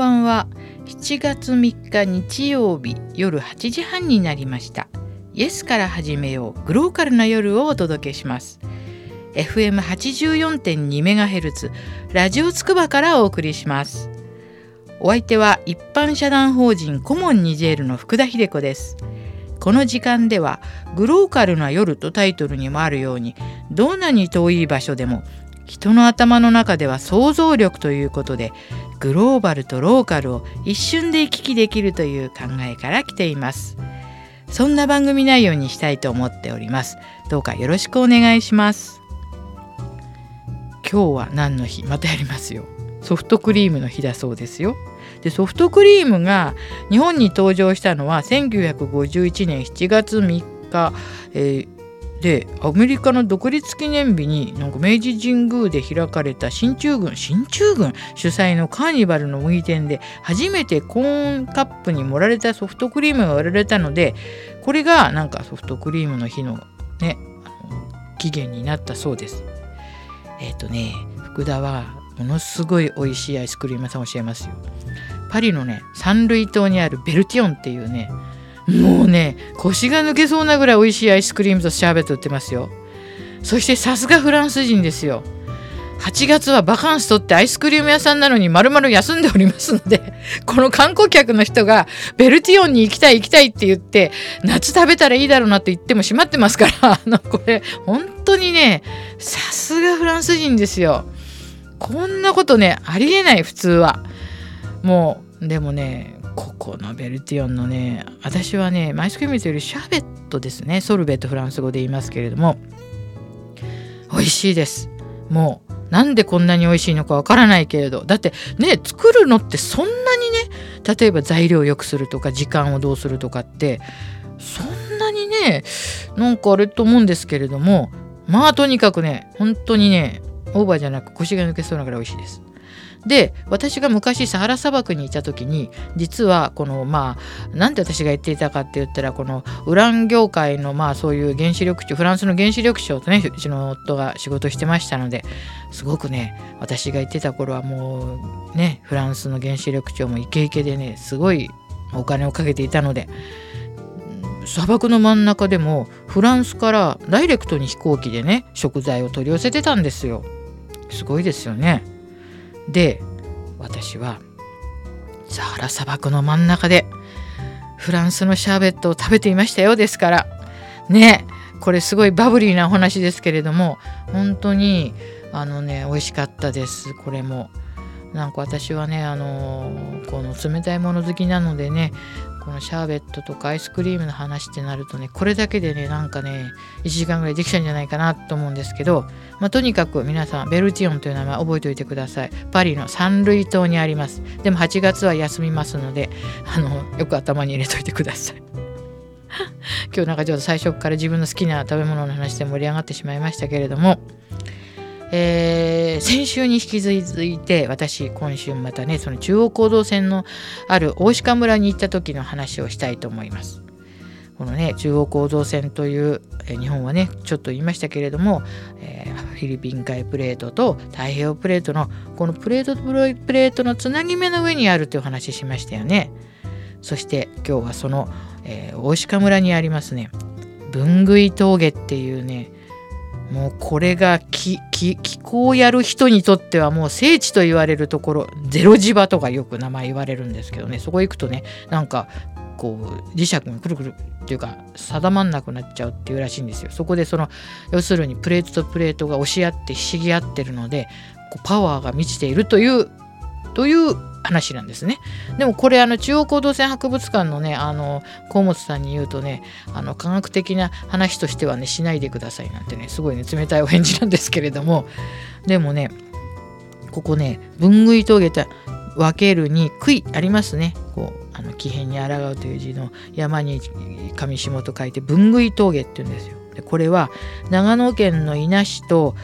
ばんは7月3日日曜日夜8時半になりました。イエスから始めようグローカルな夜をお届けします。FM84.2MHz ラジオつくばからお送りします。お相手は一般社団法人コモンニジェールの福田秀子です。この時間ではグローカルな夜とタイトルにもあるようにどんなに遠い場所でも人の頭の中では想像力ということでグローバルとローカルを一瞬で行き来できるという考えから来ています。そんな番組内容にしたいと思っております。どうかよろしくお願いします。今日は何の日？またやりますよ。ソフトクリームの日だそうですよ。でソフトクリームが日本に登場したのは1951年7月3日、えーでアメリカの独立記念日になんか明治神宮で開かれた進駐軍進駐軍？主催のカーニバルの麦店で初めてコーンカップに盛られたソフトクリームが売られたのでこれがなんかソフトクリームの日のね起源になったそうです。えっ、ー、とね福田はものすごい美味しいアイスクリーム屋さん教えますよ。パリのねサンルイ島にあるベルティオンっていうねもうね腰が抜けそうなぐらい美味しいアイスクリームとシャーベット売ってますよ。そしてさすがフランス人ですよ。8月はバカンスとってアイスクリーム屋さんなのに丸々休んでおりますのでこの観光客の人がベルティオンに行きたい行きたいって言って夏食べたらいいだろうなって言っても閉まってますから あのこれ本当にねさすがフランス人ですよ。こんなことねありえない普通は。もうでもねこのベルティオンのね私はねアイスクリームというよりシャーベットですね。ソルベットフランス語で言いますけれども。美味しいです。もうなんでこんなに美味しいのかわからないけれど。だってね作るのってそんなにね例えば材料を良くするとか時間をどうするとかってそんなにねなんかあれと思うんですけれども。まあとにかくね本当にねオーバーじゃなく腰が抜けそうなぐらい美味しいです。で私が昔サハラ砂漠にいた時に実はこのまあなんで私が言っていたかって言ったらこのウラン業界のまあそういう原子力庁フランスの原子力庁とねうちの夫が仕事してましたのですごくね私が言ってた頃はもうねフランスの原子力庁もイケイケでねすごいお金をかけていたので砂漠の真ん中でもフランスからダイレクトに飛行機でね食材を取り寄せてたんですよ。すごいですよね。で私はサハラ砂漠の真ん中でフランスのシャーベットを食べていましたよですからねこれすごいバブリーなお話ですけれども本当にあのね美味しかったですこれも。なんか私はねあのこの冷たいもの好きなのでねこのシャーベットとかアイスクリームの話ってなるとねこれだけでねなんかね1時間ぐらいできちゃうんじゃないかなと思うんですけど、まあ、とにかく皆さんベルティオンという名前覚えておいてください。パリのサンルイ島にあります。でも8月は休みますのであのよく頭に入れといてください。今日なんかちょっと最初から自分の好きな食べ物の話で盛り上がってしまいましたけれどもえー、先週に引き続いて私今週またねその中央行動線のある大鹿村に行った時の話をしたいと思います。このね中央構造線という、え日本はねちょっと言いましたけれども、えー、フィリピン海プレートと太平洋プレートのこのプレートとプレートのつなぎ目の上にあるという話しましたよね。そして今日はその、えー、大鹿村にありますね分食峠っていうねもうこれが気候をやる人にとってはもう聖地と言われるところゼロ磁場とかよく名前言われるんですけどね。そこ行くとねなんかこう磁石がくるくるっていうか定まんなくなっちゃうっていうらしいんですよ。そこでその要するにプレートとプレートが押し合ってひしぎ合ってるのでこうパワーが満ちているというという話なんですね。でもこれあの中央行動線博物館のねあの河本さんに言うとねあの科学的な話としてはねしないでくださいなんてねすごいね冷たいお返事なんですけれどもでもねここね分食い峠と分けるに杭ありますねこうあの木偏に抗うという字の山に上下と書いて分食い峠って言うんですよ。でこれは長野県の伊那市と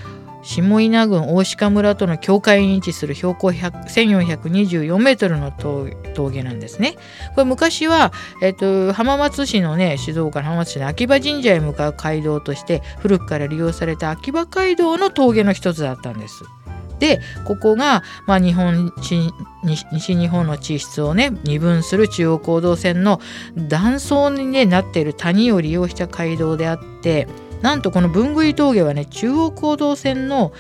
下稲郡大鹿村との境界に位置する標高1424メートルの峠なんですね。これ昔は、えっと、浜松市のね静岡の浜松市の秋葉神社へ向かう街道として古くから利用された秋葉街道の峠の一つだったんです。でここが、まあ、日本西日本の地質をね二分する中央行動線の断層に、ね、なっている谷を利用した街道であってなんとこの分具峠はね中央行動線の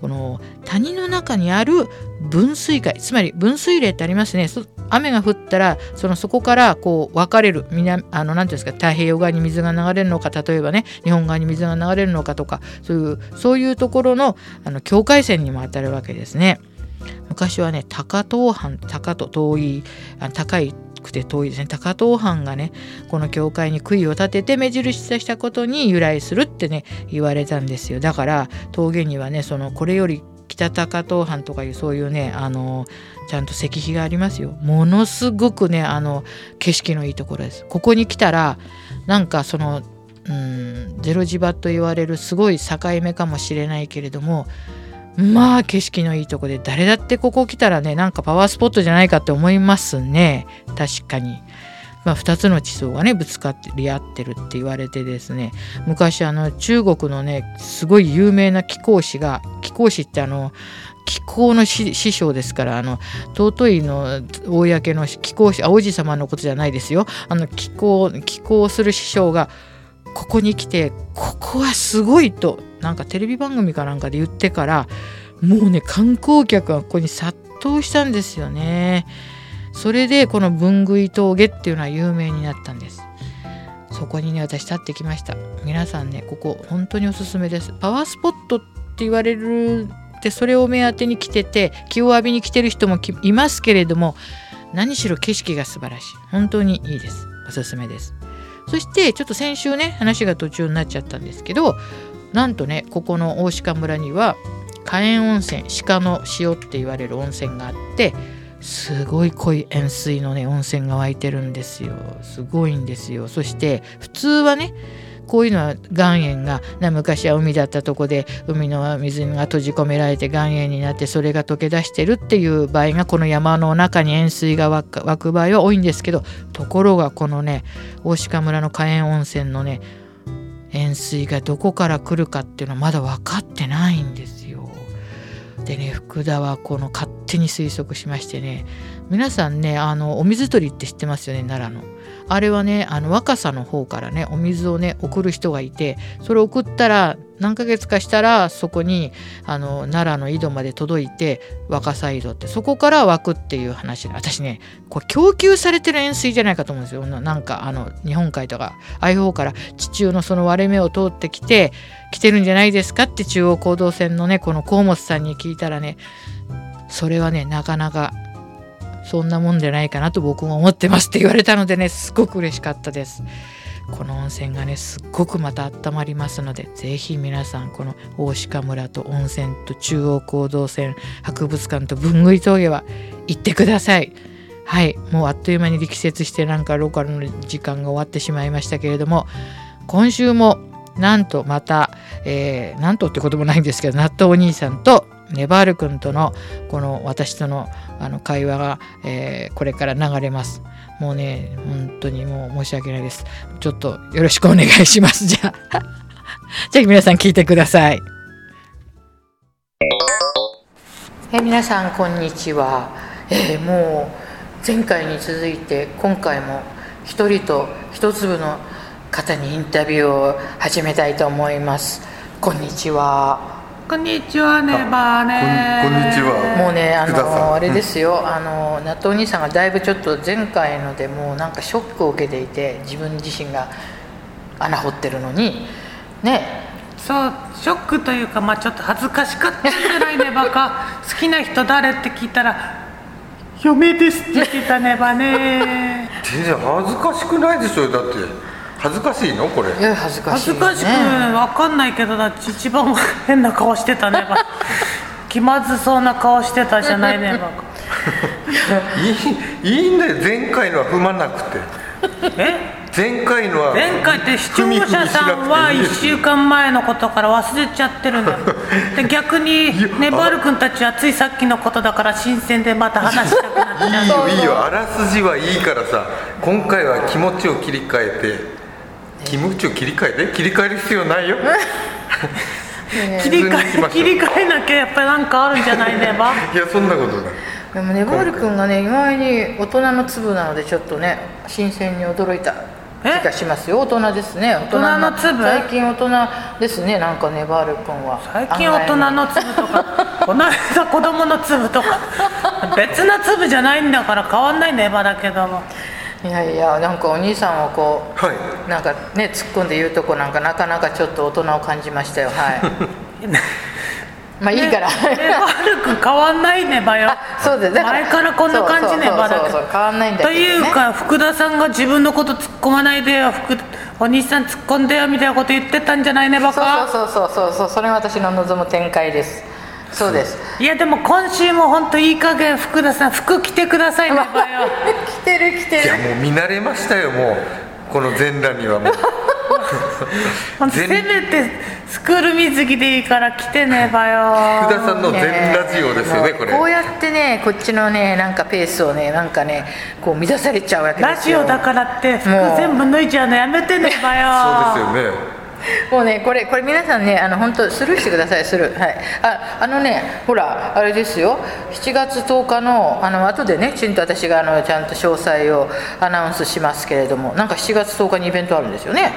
この谷の中にある分水海つまり分水嶺ってありますね雨が降ったらそのそこからこう分かれる南あの何ていうんですか太平洋側に水が流れるのか例えばね日本側に水が流れるのかとかそういうそういうところのあの境界線にも当たるわけですね。昔はね高遠藩高と遠い高いくて遠いですね。高遠藩がねこの教会に杭を立てて目印としたことに由来するってね言われたんですよ。だから峠にはねそのこれより北高遠藩とかいうそういうねあのちゃんと石碑がありますよ。ものすごくねあの景色のいいところです。ここに来たらなんかそのうんゼロ地場と言われるすごい境目かもしれないけれどもまあ景色のいいとこで誰だってここ来たらねなんかパワースポットじゃないかって思いますね。確かに。まあ、2つの地層がねぶつかり合ってるって言われてですね。昔あの中国のねすごい有名な貴公子が貴公子ってあの気候の師匠ですからあの尊いの公の気候王子様のことじゃないですよ。あの気候気候する師匠がここに来てここはすごいとなんかテレビ番組かなんかで言ってからもうね観光客がここに殺到したんですよね。それでこの分具峠っていうのは有名になったんです。そこにね私立ってきました。皆さんねここ本当におすすめです。パワースポットって言われるってそれを目当てに来てて気を浴びに来てる人もいますけれども何しろ景色が素晴らしい。本当にいいです。おすすめです。そしてちょっと先週ね話が途中になっちゃったんですけどなんとねここの大鹿村には火炎温泉鹿の塩って言われる温泉があってすごい濃い塩水のね温泉が湧いてるんですよ。すごいんですよ。そして普通はねこういうのは岩塩が昔は海だったとこで海の水が閉じ込められて岩塩になってそれが溶け出してるっていう場合がこの山の中に塩水が湧く場合は多いんですけどところがこのね大鹿村の火炎温泉のね塩水がどこから来るかっていうのはまだ分かってないんですよ。でね福田はこの勝手に推測しましてね皆さんねあのお水取りって知ってますよね奈良の。あれはねあの若さの方からねお水をね送る人がいてそれを送ったら何ヶ月かしたらそこにあの奈良の井戸まで届いて若さ井戸ってそこから湧くっていう話で私ねこれ供給されてる塩水じゃないかと思うんですよ。なんかあの日本海とかああいう方から地中のその割れ目を通ってきて来てるんじゃないですかって中央行動線のねこの河本さんに聞いたらねそれはねなかなかそんなもんじゃないかなと僕も思ってますって言われたのでねすごく嬉しかったです。この温泉がねすっごくまた温まりますので是非皆さんこの大鹿村と温泉と中央行動線博物館と文具峠は行ってくださいはいもうあっという間に力説してなんかローカルの時間が終わってしまいましたけれども今週もなんとまた、えー、なんとってこともないんですけど納豆お兄さんとネバール君とのこの私とのあの会話が、えー、これから流れます。もうね、本当にもう申し訳ないです。ちょっとよろしくお願いします。じゃあ、じゃあ皆さん聞いてください。え皆さんこんにちは。えー、もう前回に続いて今回も一人と一粒の方にインタビューを始めたいと思います。こんにちは。こんにちはねばーね。こんにちは。もうねあのあれですよ、うん、あの納豆兄さんがだいぶちょっと前回のでもうなんかショックを受けていて自分自身が穴掘ってるのに。ね。そうショックというかまあちょっと恥ずかしかったんじゃない ねばか。好きな人誰って聞いたら嫁ですって言ってたねばね。全然恥ずかしくないでしょだって恥ずかしいの？これ。いや恥ずかしい、ね、恥ずかしく分かんないけどだ一番変な顔してたね 気まずそうな顔してたじゃないね いいいいんだよ前回のは踏まなくて。え？前回のは前回って視聴者さんは1週間前のことから忘れちゃってるの。で逆にねばる君たちはついさっきのことだから新鮮でまた話したくなっちゃう。いいよいいよ。あらすじはいいからさ今回は気持ちを切り替えて気持ちを切り替えて切り替える必要ないよ？切り替え切り替えなきゃやっぱりなんかあるんじゃないねば いやそんなことない。でもねバール君がね意外に大人の粒なのでちょっとね新鮮に驚いた気がしますよ。大人ですね大人の。粒？最近大人ですねなんかねバール君は。最近大人の粒とかこの間子供の粒とか。別な粒じゃないんだから変わんないねばだけどもいやいやなんかお兄さんをこうはい。なんかね突っ込んで言うとこなんかなかなかちょっと大人を感じましたよ。はい。まあいいから、ねばるくん変わんないねばよ そうです。前からこんな感じねばだ変わんないんだけど、とね、いうか福田さんが自分のこと突っ込まないでよ。福お兄さん突っ込んでよみたいなこと言ってたんじゃないねばそうかそうそうそうそうそれが私の望む展開ですそうです。いやでも今週も本当いい加減福田さん服着てくださいねばよ来てる来てる。いやもう見慣れましたよもうこの全裸にはもう。せ全めてスクール水着でいいから来てねばよ福田さんの全ラジオですよねこれ。こうやってねこっちのねなんかペースをねなんかねこう乱されちゃうわけラですよ。ジオだからって服もう全部脱いじゃうのやめてねばよそうですよねもうねこれこれ皆さんねあの本当スルーしてくださいスルー。はい。ああのねほらあれですよ。7月10日のあの後でねきちんと私があのちゃんと詳細をアナウンスしますけれどもなんか7月10日にイベントあるんですよね。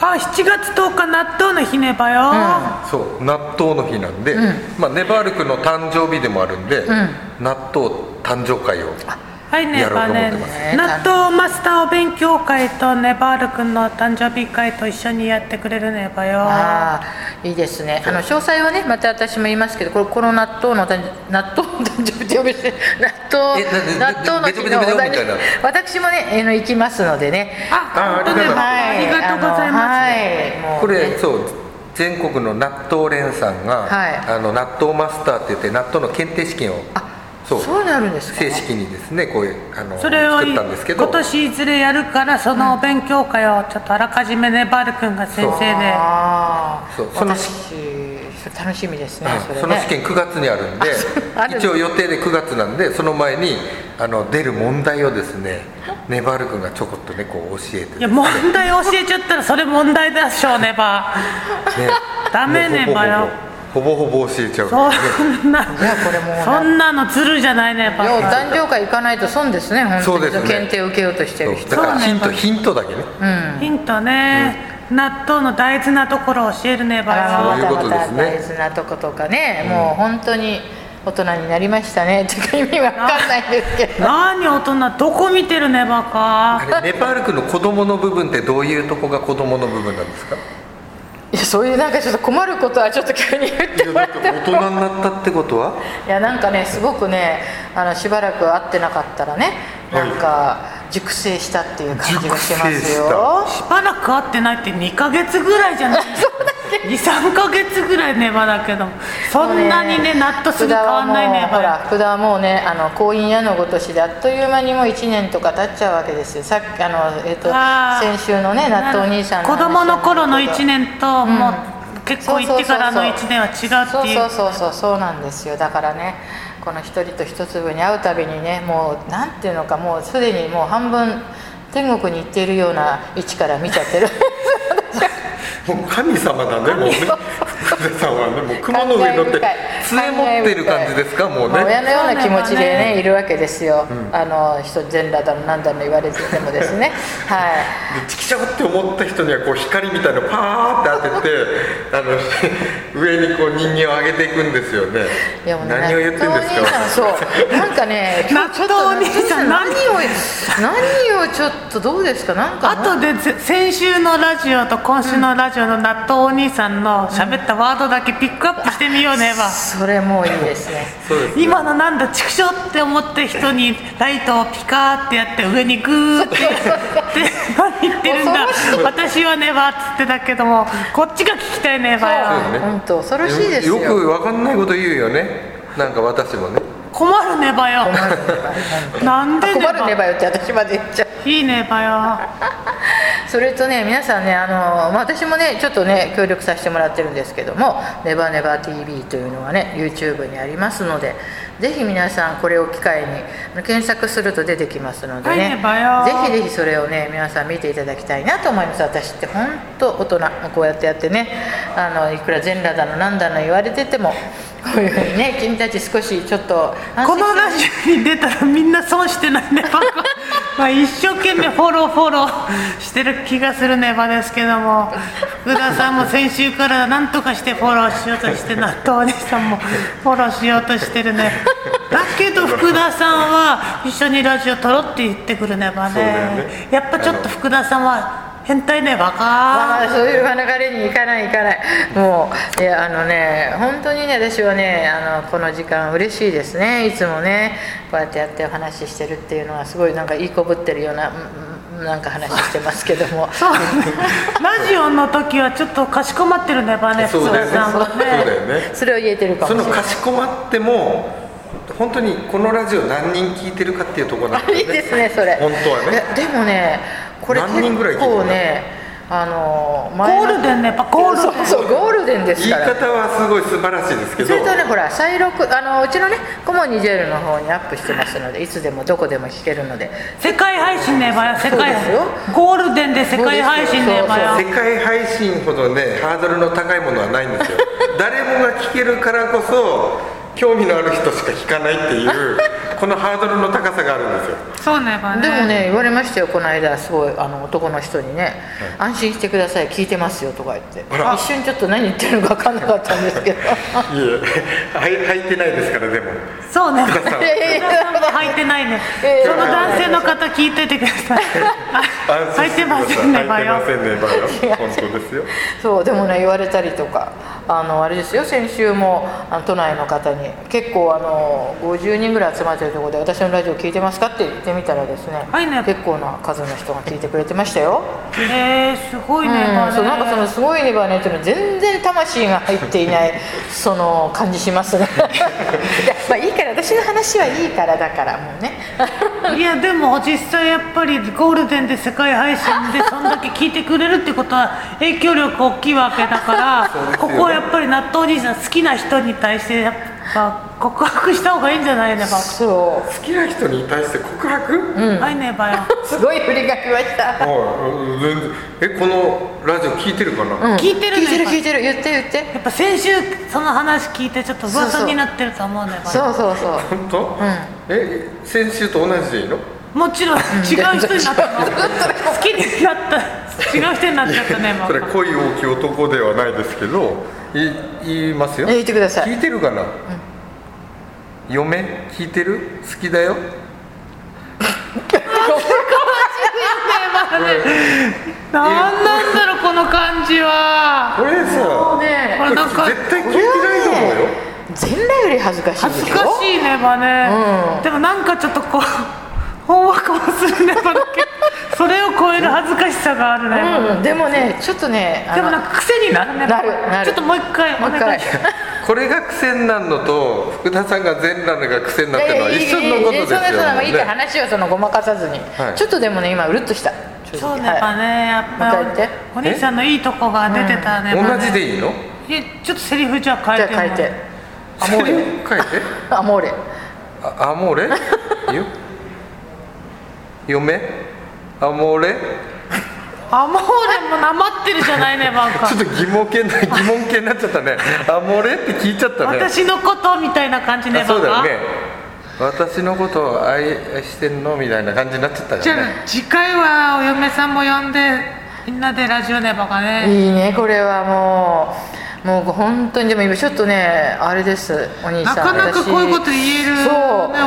あ7月10日納豆の日ねばよ、そう納豆の日なんで、まあ、ネバールクの誕生日でもあるんで、納豆誕生会をはいねやろうばねと思ってます。納豆マスターお勉強会とねばーるくんの誕生日会と一緒にやってくれるねばよ。ああいいですね。あの詳細はねまた私も言いますけどこれこの納豆の誕納豆の誕生日って呼び捨て納豆納豆の日のお私もねあの行きますのでねあ本当ねあありがとうありがとうございます、これそう全国の納豆連さんが、はいあの納豆マスターって言って納豆の検定試験をそうそう。なるんですか？正式にですねこういうあのそれを作ったんですけど。今年いずれやるからそのお勉強会をちょっとあらかじめねばーるくんが先生で。ああそうその私楽しみですね、はいそれね。その試験9月にあるんで一応予定で9月なんでその前にあの出る問題をですねネバール君がちょこっとねこう教えていや問題教えちゃったらそれ問題でしょうねばね。ダメねもうばよほぼほぼ教えちゃう。そんなじゃあこれもそんなのずるじゃないねばいやお誕生会行かないと損ですね本当に。ね。検定を受けようとしてる人。そう。だからヒントヒントだけね。ヒントね、納豆の大事なところを教えるねばあらよそういうことまたまたですね大事なとことかね、もう本当に大人になりましたね。っていうか意味わかんないんですけど。何大人どこ見てるねばかあれネパール君の子供の部分ってどういうとこが子供の部分なんですか？いやそういうなんかちょっと困ることはちょっと急に言ってもらっても。大人になったってことは？いやなんかねすごくねあのしばらく会ってなかったらねなんか熟成したっていう感じがしますよ。しばらく会ってないって2ヶ月ぐらいじゃない？23ヶ月ぐらいねばだけど。そんなにね納豆すぐ変わんないねほらば福田はもうねあの婚姻屋のごとしであっという間にもう1年とか経っちゃうわけですよ。さっきあの、えっと先週のね納豆お兄さんの子供の頃の話1年ともう結婚行ってからの1年は違うっていうそうそうそうそうなんですよ。だからねこの一人と一粒に会うたびにねもうなんていうのかもうすでにもう半分天国に行っているような位置から見ちゃってる。もう神様だねもうね。福田さんはねもう雲の上に乗って杖持ってる感じですか？もうね。親のような気持ちでねねいるわけですよ、あの人全裸だのなんだの言われててもですね。はい。でチキショって思った人にはこう光みたいなのパーって当てて あの上にこう人間を上げていくんですよね。いやもうね何を言ってんです納豆お兄さんかそう。なんかね今日 ちょっと納豆お兄さん何を？何をちょっとどうですか？なんかあとでぜ先週のラジオと今週のラジオの納豆お兄さんの喋ったワードだけピックアップしてみようねばそれもういいですね。そうです今のなんだ畜生って思って人にライトをピカーってやって上にグーって何言ってるんだ。私はねばっつってたけどもこっちが聞きたいねばよそうね。本当恐ろしいですよ。よくわかんないこと言うよね。なんか私もね。困るねばよなんでねば困るねばよって私まで言っちゃう。いいねばよそれとね皆さんねあの、まあ、私もねちょっとね協力させてもらってるんですけども「ネバネバ TV」というのがね YouTube にありますのでぜひ皆さんこれを機会に検索すると出てきますのではいねねばよぜひぜひそれをね皆さん見ていただきたいなと思います。私って本当大人。こうやってやってねあのいくら全裸だのなんだの言われててもこういうふうにね 君たち少しちょっと安こ心のラジオに出たらみんな損してないねまあ一生懸命フォローフォローしてる気がするねばですけども。福田さんも先週から何とかしてフォローしようとして納豆お兄さんもフォローしようとしてるね。だけど福田さんは一緒にラジオ撮ろうって言ってくるねばねね。やっぱちょっと福田さんは変態ねばかまあ、そういう流れに行かない行かない。もういやあのね本当にね私はねあのこの時間嬉しいですね。いつもねこうやってやってお話ししてるっていうのはすごいなんかいいこぶってるようなうんうんなんか話してますけども。そう。ラジオの時はちょっとかしこまってるねばね。福そうだよね。そうだよね。それを言えてるかもしれない。そのかしこまっても本当にこのラジオ何人聞いてるかっていうところなんだよ いいですねそれ。本当はいねやでもねこれ結何人ぐらい聞いてるの構ねあのゴールデンねやっぱゴールデン。そうゴールデンです言いから方はすごい素晴らしいですけど。それとねほら再録あのうちのねコモニジェルの方にアップしてますのでいつでもどこでも聞けるので。世界配信ねばよ世界ですよ。ゴールデンで世界配信ねばよ世界配信ほどねハードルの高いものはないんですよ。誰もが聞けるからこそ興味のある人しか聞かないっていうこのハードルの高さがあるんですよ。そうねばね。でもね言われましたよこの間すごいあの男の人にね「安心してください聞いてますよ」とか言って一瞬ちょっと何言ってるのか分かんなかったんですけど。いえ。はい履いてないですからでも。そうね福田さんいやいやいや福田さん。も履いてないね。ええその男性の方聞いててください。あ履いてませんねばよ履いてませんねばよ本当ですよ。そうでもね言われたりとかあのあれですよ先週もあの都内の方に結構あの50人ぐらい集まってるところで私のラジオ聞いてますかって言ってみたらですね、はいね。結構な数の人が聞いてくれてましたよ、えー、すごいねばうん、そうなんかそのねすごいねばねっていうのは全然魂が入っていないその感じしますね。いやまあいいから私の話はいいからだからもうね。いやでも実際やっぱりゴールデンで世界配信でそんだけ聞いてくれるってことは影響力大きいわけだから ここ納豆お兄さん好きな人に対してやっぱ告白した方がいいんじゃないねばそ好きな人に対して告白、うん、はいねばようすごい振りがきました。全然。えこのラジオ聞いてるかな、聞いてるね聞いてる聞いてる。言って言って。やっぱ先週その話聞いてちょっと噂になってると思うねばよそうそうそう。本当、え先週と同じでいいの？もちろん。違う人になったの。好きになった。違う人になっちゃったねばそれ恋大きい男ではないですけど。い言いますよ。え言ってください。聞いてるかな、嫁？聞いてる？好きだよ。なん なんだろうこの感じは。これさねこれなんか絶対聞いてないと思うよ。全裸より恥ずかしい恥ずかしいねばね、うん。でもなんかちょっとこうほんわかもするねばだけさがあるね。ば、うん、でもねちょっとねでもなんか癖になるね。ばなるなる。ちょっともう一回もう一回お願い。しますこれが癖になるのと福田さんが全裸のが癖になってるのは一緒のことですよいやいやいやいやそんなそんなもういいからね。話をそのごまかさずに、はい。ちょっとでもね今うるっとした。そうねばはい。ねやっぱ言って。お兄さんのいいとこが出てたね同じでいいの？えちょっとセリフじゃあ変じえても。ゃあ変えて。アモーレ書いて？アモーレ。あアモーレ？よ嫁？アモーレ？アモーレもなまってるじゃないねばんか。ちょっと疑問系な疑問系になっちゃったね。アモーレって聞いちゃったね。私のことみたいな感じねあばんかそうだよね。私のことを愛愛してんのみたいな感じになっちゃったじゃあ次回はお嫁さんも呼んでみんなでラジオねばかね。いいねこれはもう。もう本当にでも今ちょっとねあれですお兄さん。なかなか私こういうこと言える、ね、そう。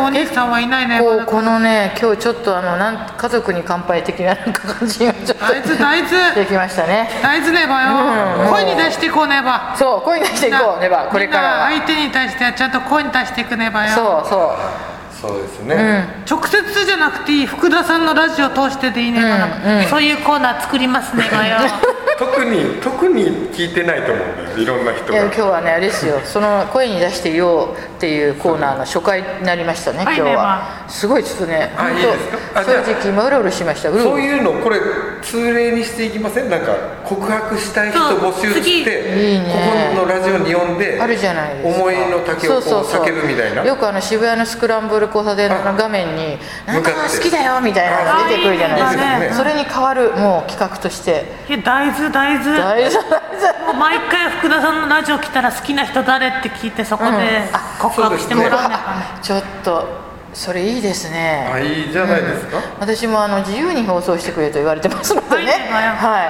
お兄さんはいないねこうこのね今日ちょっとあのなん家族に乾杯的ななんか感じがちょっと。大豆大豆。できましたね。大豆ねばよ、うん。声に出していこうねば。そう声に出していこうねばこれからは。みんな相手に対してはちゃんと声に出していくねばよ。そうそう。そうですね、直接じゃなくていい。福田さんのラジオを通してでいいねばな、そういうコーナー作りますねばよ 特に特に聞いてないと思うんだよいろんな人が。今日はねあれですよ。その声に出して言おうっていうコーナーの初回になりましたね今日は。すごいちょっとね。あいいですか？あ本当正直今うろうろしました。うろうろそういうのこれ通例にしていきませんなんか告白したい人募集していいねここのラジオに呼んであるじゃないですか。思いの丈をこうそうそうそう。叫ぶみたいな。よくあの渋谷のスクランブル交差点の画面に「なんとか好きだよ」みたいなのが出てくるじゃないですか。それに変わるもう企画として。いや大豆大豆大丈夫もう毎回福田さんのラジオ来たら好きな人誰って聞いてそこで告白してもらうんだよちょっとそれいいですね。あいいじゃないですか、私もあの自由に放送してくれと言われてますのでね。はいは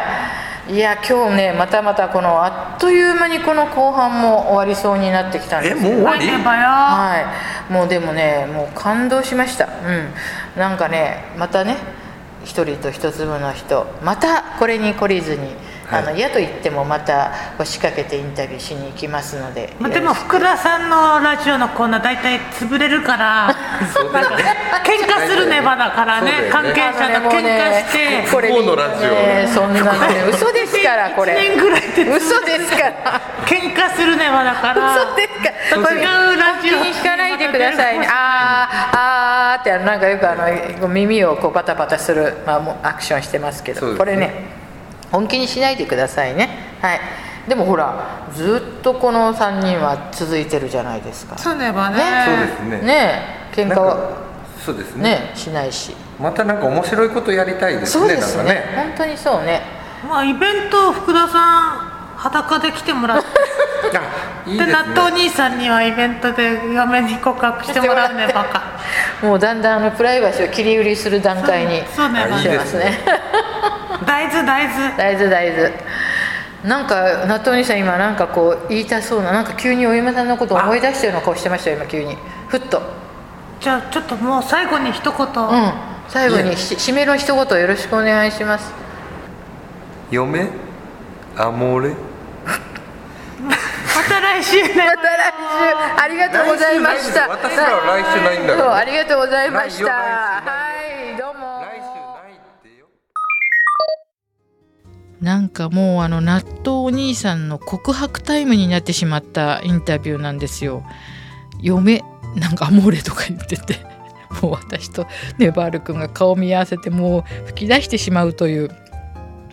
い。いや今日ねまたまたこのあっという間にこの後半も終わりそうになってきたんですえもう終わり？はいねばよ。はい。もうでもねもう感動しました。うん。なんかねまたね一人と一粒の人。またこれに懲りずに、あの嫌と言ってもまた押しかけてインタビューしに行きますのでまあ、でも福田さんのラジオのコーナー大体潰れるからそうだよね喧嘩するネバだからね。ね。関係者と喧嘩して。これ不幸のラジオ。ねそんなね嘘ですからこれ。1年ぐらいで嘘ですから。喧嘩するネバだから。嘘ですか違うラジオ。に聞かないでくださいね。あーあーってなんかよくあの耳をこうパタパタする、まあ、もうアクションしてますけどこれね本気にしないでくださいね。はい。でもほらずっとこの3人は続いてるじゃないですか。そうネバね。ね。そうですね。ね。え喧嘩は。なんかそうですね。ねしないし。またなんか面白いことやりたいですそうねですね。ね。本当にそうね。まあイベント福田さん裸で来てもらって。あいいでね。納豆兄さんにはイベントで嫁に告白してもらうねバカ。もうだんだんあのプライバシーを切り売りする段階にそうねあいいしますすね大豆大豆。大豆大豆。なんか納豆兄さん今なんかこう言いたそうななんか急にお嫁さんのことを思い出したような顔してましたよ今急に。ふっと。じゃあちょっともう最後に一言、うん。最後にし締めの一言よろしくお願いします。嫁？アモーレまた来週ね。また来週。ありがとうございました。私らは来週ないんだから。そうありがとうございました。はいどうもなんかもうあの納豆お兄さんの告白タイムになってしまったインタビューなんですよ。嫁なんかアモーレとか言ってて。もう私とネバール君が顔見合わせてもう吹き出してしまうという。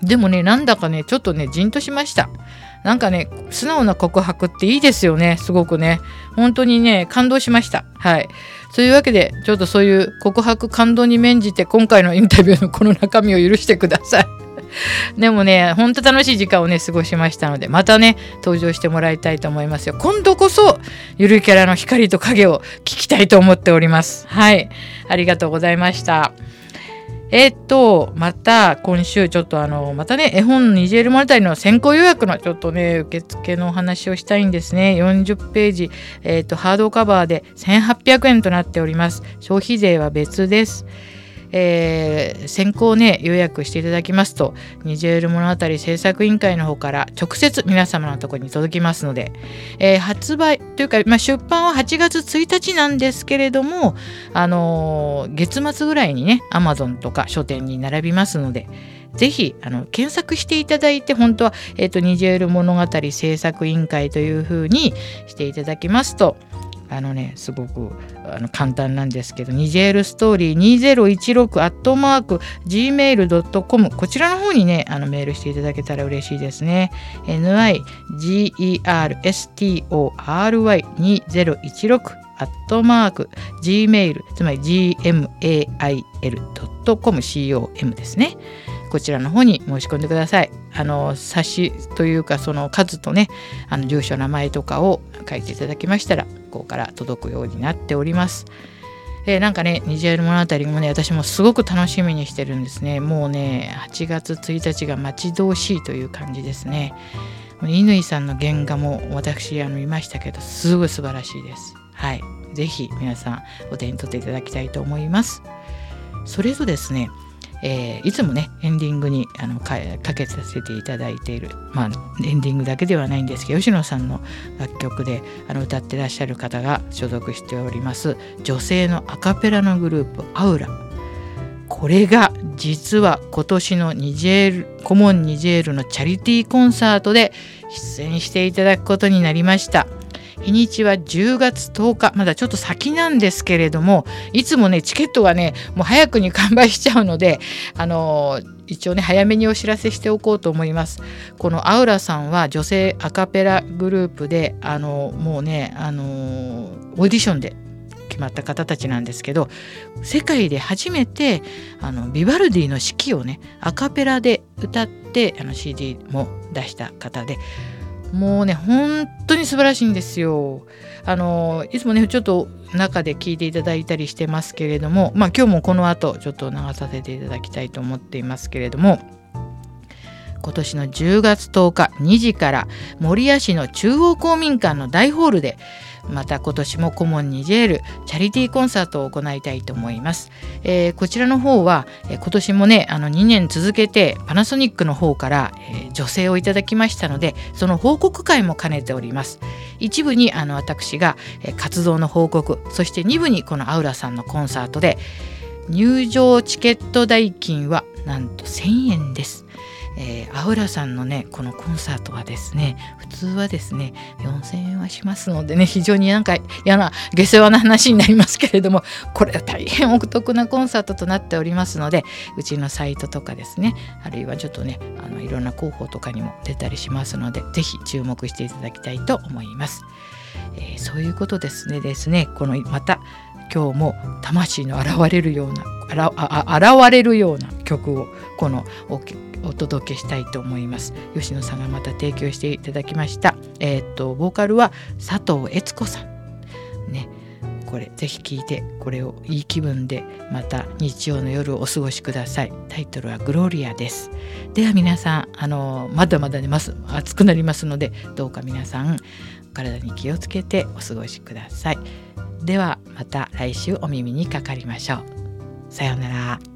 でもねなんだかねちょっとねじんとしました。なんかね素直な告白っていいですよね。すごくね。本当にね感動しました。はい。そういうわけでちょっとそういう告白感動に免じて今回のインタビューのこの中身を許してください。でもね、ほんと楽しい時間をね、過ごしましたので、またね、登場してもらいたいと思いますよ。今度こそ、ゆるキャラの光と影を聞きたいと思っております。はい。ありがとうございました。えーっと、また今週ちょっとあの、またね、絵本ニジェール物語の先行予約のちょっとね、受付のお話をしたいんですね。40ページ、えーっと、ハードカバーで1800円となっております。消費税は別です。えー先行ね予約していただきますとニジェール物語制作委員会の方から直接皆様のところに届きますので、えー発売というか、まあ、出版は8月1日なんですけれども、あのー月末ぐらいにね Amazon とか書店に並びますのでぜひあの検索していただいて本当は、えーとニジェール物語制作委員会というふうにしていただきますとあのねすごくあの簡単なんですけどニジェールストーリー2016アットマーク gmail.com こちらの方にねあのメールしていただけたら嬉しいですね。Nigerstory2016 アットマーク gmail つまり gmail.com com ですね。こちらの方に申し込んでください。あの冊子というかその数とねあの住所名前とかを書いていただきましたらここから届くようになっております。えーなんかね、ニジェール物語もね、私もすごく楽しみにしてるんですね。もうね、8月1日が待ち遠しいという感じですね。乾さんの原画も私あの見ましたけど、すごい素晴らしいです。はい。ぜひ皆さんお手に取っていただきたいと思います。それとですね、えーいつもねエンディングにあのかかけさせていただいている、まあ、エンディングだけではないんですけど吉野さんの楽曲であの歌ってらっしゃる方が所属しております女性のアカペラのグループアウラ。これが実は今年のニジェールコモンニジェールのチャリティーコンサートで出演していただくことになりました。日にちは10月10日まだちょっと先なんですけれどもいつもねチケットがねもう早くに完売しちゃうのであの一応ね早めにお知らせしておこうと思います。このアウラさんは女性アカペラグループであのもうねあのオーディションで決まった方たちなんですけど世界で初めてあのビバルディの四季をねアカペラで歌ってあの CD も出した方でもうね本当に素晴らしいんですよ。あのいつもねちょっと中で聞いていただいたりしてますけれどもまあ今日もこの後ちょっと流させていただきたいと思っていますけれども今年の10月10日2時から守谷市の中央公民館の大ホールでまた今年もコモンニジェールチャリティーコンサートを行いたいと思います、えー、こちらの方は、えー、今年もねあの2年続けてパナソニックの方から、えー、女性をいただきましたのでその報告会も兼ねております。一部にあの私が、え活動の報告そして2部にこのアウラさんのコンサートで入場チケット代金はなんと1000円です。えー、アウラさんのねこのコンサートはですね普通はですね4000円はしますのでね非常になんか嫌な下世話な話になりますけれども これは大変お得なコンサートとなっておりますのでうちのサイトとかですねあるいはちょっとねあのいろんな広報とかにも出たりしますので是非注目していただきたいと思います。えー、そういうことですねですねこのまた今日も魂の現れるような現れるような曲をこのお届けしたいと思います。吉野さんがまた提供していただきました。えー、っとボーカルは佐藤悦子さん。ね。これぜひ聞いてこれをいい気分でまた日曜の夜をお過ごしください。タイトルはグローリアです。では皆さんあのまだまだねます暑くなりますのでどうか皆さん体に気をつけてお過ごしください。ではまた来週お耳にかかりましょう。さようなら。